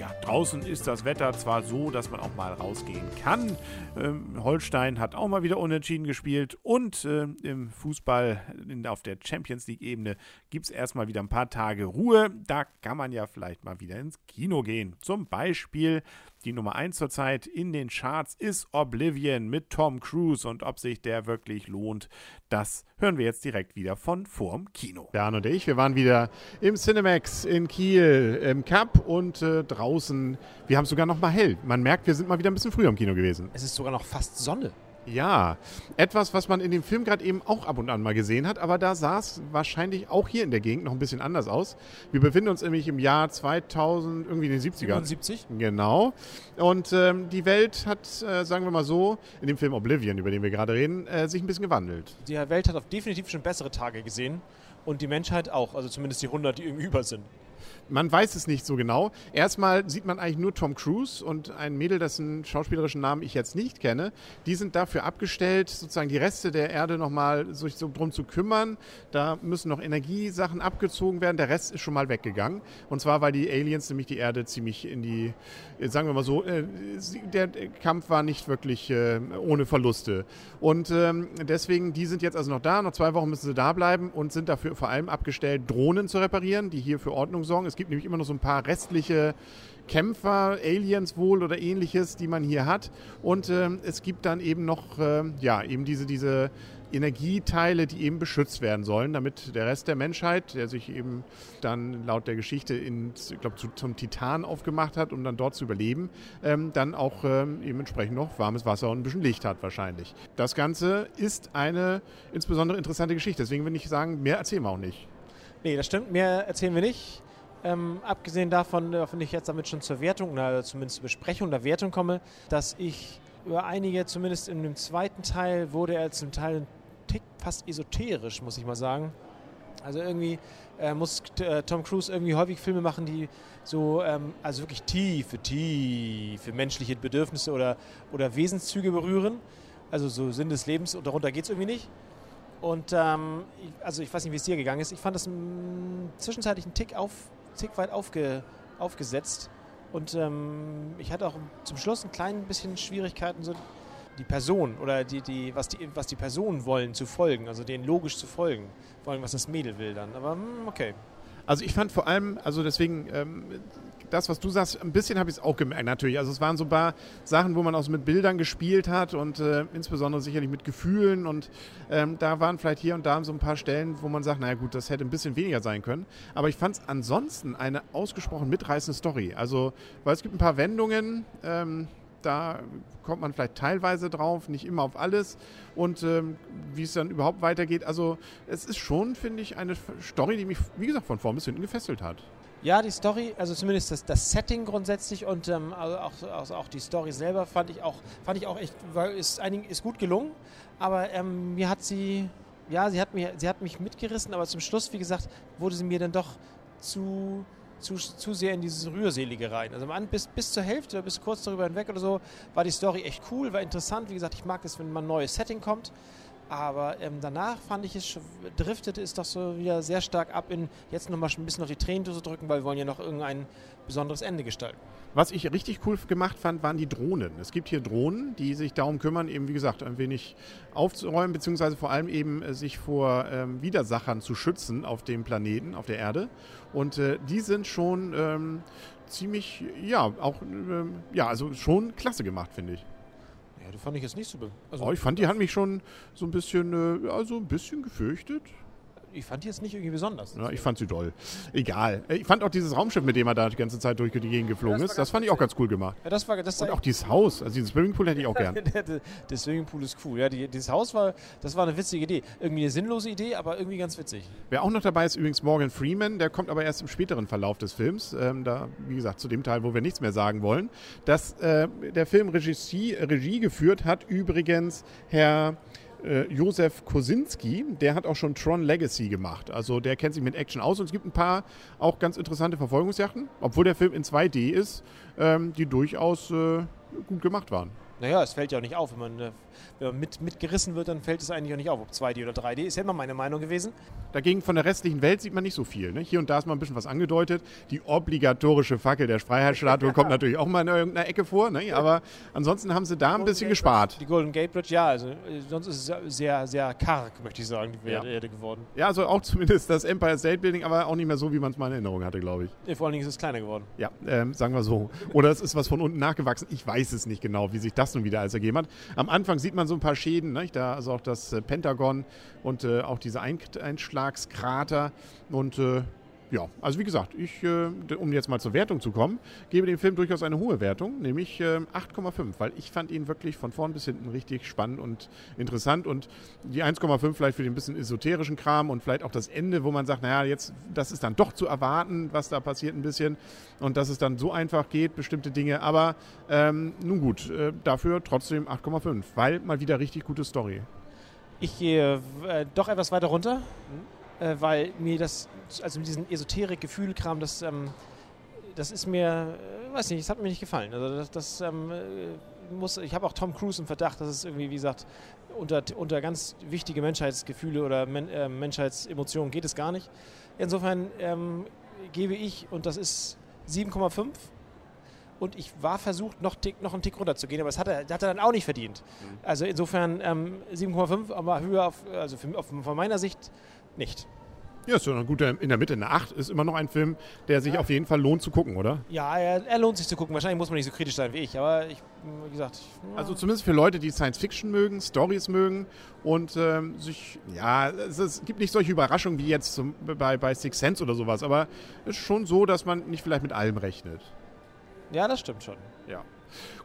ja, draußen ist das Wetter zwar so, dass man auch mal rausgehen kann. Ähm, Holstein hat auch mal wieder unentschieden gespielt und äh, im Fußball in, auf der Champions League-Ebene gibt es erstmal wieder ein paar Tage Ruhe. Da kann man ja vielleicht mal wieder ins Kino gehen. Zum Beispiel die Nummer 1 zurzeit in den Charts ist Oblivion mit Tom Cruise und ob sich der wirklich lohnt, das hören wir jetzt direkt wieder von vorm Kino. Dan und ich, wir waren wieder im Cinemax in Kiel im Cup und äh, draußen, wir haben es sogar noch mal hell. Man merkt, wir sind mal wieder ein bisschen früher im Kino gewesen. Es ist sogar noch fast Sonne. Ja, etwas, was man in dem Film gerade eben auch ab und an mal gesehen hat, aber da sah es wahrscheinlich auch hier in der Gegend noch ein bisschen anders aus. Wir befinden uns nämlich im Jahr 2000, irgendwie in den 70ern. 77? Genau. Und ähm, die Welt hat, äh, sagen wir mal so, in dem Film Oblivion, über den wir gerade reden, äh, sich ein bisschen gewandelt. Die Welt hat auf definitiv schon bessere Tage gesehen und die Menschheit auch, also zumindest die 100, die irgendwie über sind. Man weiß es nicht so genau. Erstmal sieht man eigentlich nur Tom Cruise und ein Mädel, dessen schauspielerischen Namen ich jetzt nicht kenne. Die sind dafür abgestellt, sozusagen die Reste der Erde nochmal sich so drum zu kümmern. Da müssen noch Energiesachen abgezogen werden. Der Rest ist schon mal weggegangen. Und zwar, weil die Aliens nämlich die Erde ziemlich in die, sagen wir mal so, äh, der Kampf war nicht wirklich äh, ohne Verluste. Und ähm, deswegen, die sind jetzt also noch da. Noch zwei Wochen müssen sie da bleiben und sind dafür vor allem abgestellt, Drohnen zu reparieren, die hier für Ordnung sorgen. Es gibt nämlich immer noch so ein paar restliche Kämpfer, Aliens wohl oder ähnliches, die man hier hat. Und äh, es gibt dann eben noch, äh, ja, eben diese, diese Energieteile, die eben beschützt werden sollen, damit der Rest der Menschheit, der sich eben dann laut der Geschichte in, ich glaube, zu, zum Titan aufgemacht hat, um dann dort zu überleben, ähm, dann auch ähm, eben entsprechend noch warmes Wasser und ein bisschen Licht hat wahrscheinlich. Das Ganze ist eine insbesondere interessante Geschichte. Deswegen würde ich sagen, mehr erzählen wir auch nicht. Nee, das stimmt, mehr erzählen wir nicht. Ähm, abgesehen davon, äh, wenn ich jetzt damit schon zur Wertung, oder zumindest zur Besprechung der Wertung komme, dass ich über einige, zumindest in dem zweiten Teil, wurde er zum Teil ein Tick fast esoterisch, muss ich mal sagen. Also irgendwie äh, muss äh, Tom Cruise irgendwie häufig Filme machen, die so, ähm, also wirklich tiefe, tiefe menschliche Bedürfnisse oder, oder Wesenszüge berühren. Also so Sinn des Lebens und darunter geht es irgendwie nicht. Und ähm, also ich weiß nicht, wie es dir gegangen ist. Ich fand das zwischenzeitlich einen Tick auf, Tick weit aufge, aufgesetzt. Und ähm, ich hatte auch zum Schluss ein klein bisschen Schwierigkeiten, so die Person oder die, die, was, die, was die Personen wollen zu folgen, also denen logisch zu folgen, wollen, was das Mädel will dann. Aber hm, okay. Also ich fand vor allem, also deswegen, ähm, das, was du sagst, ein bisschen habe ich es auch gemerkt natürlich. Also es waren so ein paar Sachen, wo man auch so mit Bildern gespielt hat und äh, insbesondere sicherlich mit Gefühlen und ähm, da waren vielleicht hier und da so ein paar Stellen, wo man sagt, naja gut, das hätte ein bisschen weniger sein können. Aber ich fand es ansonsten eine ausgesprochen mitreißende Story. Also, weil es gibt ein paar Wendungen, ähm, da kommt man vielleicht teilweise drauf, nicht immer auf alles. Und ähm, wie es dann überhaupt weitergeht. Also es ist schon, finde ich, eine Story, die mich, wie gesagt, von vorn bis hinten gefesselt hat. Ja, die Story, also zumindest das, das Setting grundsätzlich und ähm, also auch, also auch die Story selber fand ich auch, fand ich auch echt, ist, einigen, ist gut gelungen. Aber ähm, mir hat sie, ja, sie hat, mir, sie hat mich mitgerissen, aber zum Schluss, wie gesagt, wurde sie mir dann doch zu, zu, zu sehr in dieses Rührselige rein. Also bis, bis zur Hälfte oder bis kurz darüber hinweg oder so war die Story echt cool, war interessant. Wie gesagt, ich mag es, wenn man ein neues Setting kommt. Aber ähm, danach fand ich es, driftete es doch so wieder sehr stark ab in jetzt nochmal ein bisschen noch die Tränen zu drücken, weil wir wollen ja noch irgendein besonderes Ende gestalten. Was ich richtig cool gemacht fand, waren die Drohnen. Es gibt hier Drohnen, die sich darum kümmern, eben wie gesagt, ein wenig aufzuräumen, beziehungsweise vor allem eben äh, sich vor ähm, Widersachern zu schützen auf dem Planeten, auf der Erde. Und äh, die sind schon ähm, ziemlich, ja, auch, ähm, ja, also schon klasse gemacht, finde ich. Ja, das fand ich jetzt nicht so. Also, oh, ich fand, die hat mich schon so ein bisschen, äh, also ein bisschen gefürchtet ich fand die jetzt nicht irgendwie besonders. Ja, ich fand sie toll. Egal. Ich fand auch dieses Raumschiff, mit dem er da die ganze Zeit durch die Gegend geflogen das ist, das fand ich auch ganz cool gemacht. Ja, das war, das Und auch dieses Haus, also diesen Swimmingpool hätte ich auch gern. der, der, Swimmingpool ist cool. Ja, die, dieses Haus war, das war eine witzige Idee. Irgendwie eine sinnlose Idee, aber irgendwie ganz witzig. Wer auch noch dabei ist, übrigens Morgan Freeman, der kommt aber erst im späteren Verlauf des Films. Ähm, da, wie gesagt, zu dem Teil, wo wir nichts mehr sagen wollen. Dass äh, der Film Regie, Regie geführt hat übrigens Herr äh, Josef Kosinski, der hat auch schon Tron Legacy gemacht. Also der kennt sich mit Action aus und es gibt ein paar auch ganz interessante Verfolgungsjachten, obwohl der Film in 2D ist, ähm, die durchaus äh, gut gemacht waren. Naja, es fällt ja auch nicht auf. Wenn man, äh, wenn man mit, mitgerissen wird, dann fällt es eigentlich auch nicht auf, ob 2D oder 3D. Ist ja immer meine Meinung gewesen. Dagegen von der restlichen Welt sieht man nicht so viel. Ne? Hier und da ist mal ein bisschen was angedeutet. Die obligatorische Fackel der Freiheitsstatue kommt natürlich auch mal in irgendeiner Ecke vor. Ne? Aber ansonsten haben sie da ein bisschen gespart. Die Golden Gate Bridge, ja. Also, äh, sonst ist es sehr, sehr karg, möchte ich sagen, die Ja. Erde geworden. Ja, also auch zumindest das Empire State Building, aber auch nicht mehr so, wie man es mal in Erinnerung hatte, glaube ich. Ja, Vor allen Dingen ist es kleiner geworden. Ja, ähm, sagen wir so. Oder es ist was von unten nachgewachsen. Ich weiß es nicht genau, wie sich das nun wieder alles ergeben hat. Am Anfang sieht man so ein paar Schäden, ne? da also auch das äh, Pentagon und äh, auch diese ein Einschlagskrater. Und äh, ja, also wie gesagt, ich, äh, um jetzt mal zur Wertung zu kommen, gebe dem Film durchaus eine hohe Wertung, nämlich äh, 8,5, weil ich fand ihn wirklich von vorn bis hinten richtig spannend und interessant und die 1,5 vielleicht für den bisschen esoterischen Kram und vielleicht auch das Ende, wo man sagt, naja, jetzt, das ist dann doch zu erwarten, was da passiert ein bisschen und dass es dann so einfach geht, bestimmte Dinge, aber ähm, nun gut, äh, dafür trotzdem 8,5, weil mal wieder richtig gute Story. Ich gehe äh, doch etwas weiter runter, Mhm. Äh, weil mir das, also mit diesem Esoterik-Gefühl-Kram, das, ähm, das ist mir, äh, weiß nicht, das hat mir nicht gefallen. Also das, das ähm, äh, muss, ich habe auch Tom Cruise im Verdacht, dass es irgendwie, wie gesagt, unter, unter ganz wichtige Menschheitsgefühle oder Men, äh, Menschheitsemotionen geht es gar nicht. Insofern ähm, gebe ich, und das ist 7,5, und ich war versucht, noch, tick, noch einen Tick runter zu gehen, aber das hat er, hat er dann auch nicht verdient. Also insofern ähm, 7,5, aber höher auf, also für, auf, von meiner Sicht nicht. Ja, ist ja eine gute, in der Mitte eine 8 ist immer noch ein Film, der sich auf jeden Fall lohnt zu gucken, oder? Ja, er, er lohnt sich zu gucken. Wahrscheinlich muss man nicht so kritisch sein wie ich, aber ich, wie gesagt, Also zumindest für Leute, die Science Fiction mögen, Stories mögen und ähm, sich, ja, es, es gibt nicht solche Überraschungen wie jetzt zum, bei, bei Six Sense oder sowas, aber es ist schon so, dass man nicht vielleicht mit allem rechnet. ja, das stimmt schon. Ja.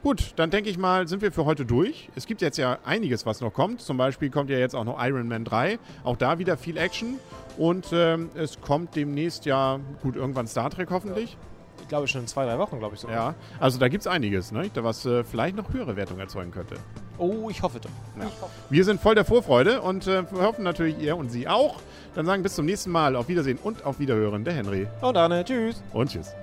Gut, dann denke ich mal, sind wir für heute durch. Es gibt jetzt ja einiges, was noch kommt. Zum Beispiel kommt ja jetzt auch noch Iron Man 3. Auch da wieder viel Action. Und ähm, es kommt demnächst ja, gut, irgendwann Star Trek hoffentlich. Ich glaube schon in zwei, drei Wochen, glaube ich so. Ja, also da gibt es einiges, ne? da was äh, vielleicht noch höhere Wertung erzeugen könnte. Oh, ich hoffe doch. Ja. Wir sind voll der Vorfreude und äh, wir hoffen natürlich ihr und Sie auch. Dann sagen bis zum nächsten Mal. Auf Wiedersehen und auf Wiederhören. Der Henry. Und Anne, tschüss. Und tschüss.